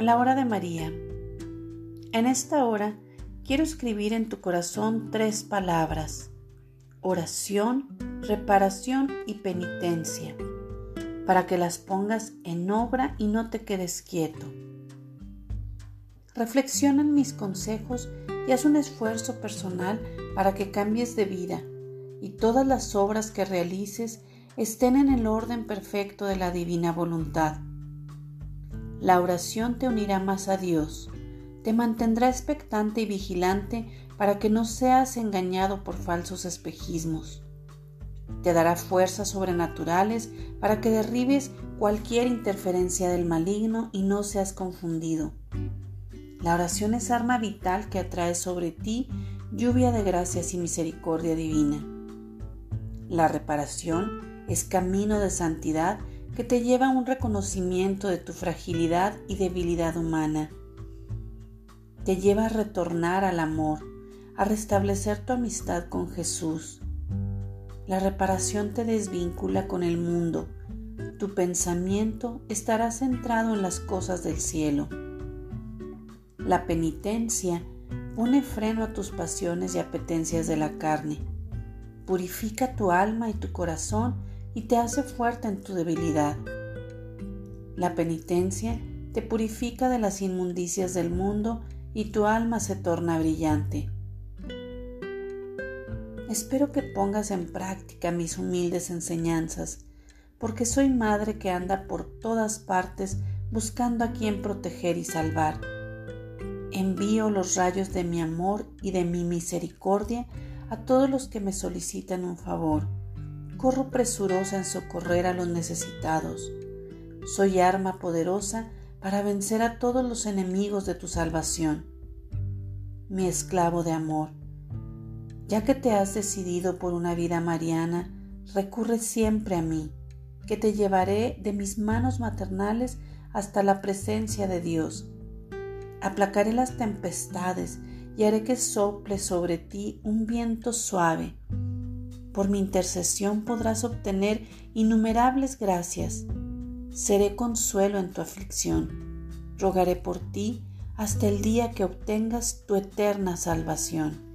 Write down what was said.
La hora de María. En esta hora quiero escribir en tu corazón tres palabras. Oración, reparación y penitencia, para que las pongas en obra y no te quedes quieto. Reflexiona en mis consejos y haz un esfuerzo personal para que cambies de vida y todas las obras que realices estén en el orden perfecto de la divina voluntad. La oración te unirá más a Dios, te mantendrá expectante y vigilante para que no seas engañado por falsos espejismos. Te dará fuerzas sobrenaturales para que derribes cualquier interferencia del maligno y no seas confundido. La oración es arma vital que atrae sobre ti lluvia de gracias y misericordia divina. La reparación es camino de santidad que te lleva a un reconocimiento de tu fragilidad y debilidad humana. Te lleva a retornar al amor, a restablecer tu amistad con Jesús. La reparación te desvincula con el mundo. Tu pensamiento estará centrado en las cosas del cielo. La penitencia pone freno a tus pasiones y apetencias de la carne. Purifica tu alma y tu corazón y te hace fuerte en tu debilidad. La penitencia te purifica de las inmundicias del mundo y tu alma se torna brillante. Espero que pongas en práctica mis humildes enseñanzas, porque soy madre que anda por todas partes buscando a quien proteger y salvar. Envío los rayos de mi amor y de mi misericordia a todos los que me solicitan un favor corro presurosa en socorrer a los necesitados. Soy arma poderosa para vencer a todos los enemigos de tu salvación. Mi esclavo de amor, ya que te has decidido por una vida mariana, recurre siempre a mí, que te llevaré de mis manos maternales hasta la presencia de Dios. Aplacaré las tempestades y haré que sople sobre ti un viento suave por mi intercesión podrás obtener innumerables gracias. Seré consuelo en tu aflicción. Rogaré por ti hasta el día que obtengas tu eterna salvación.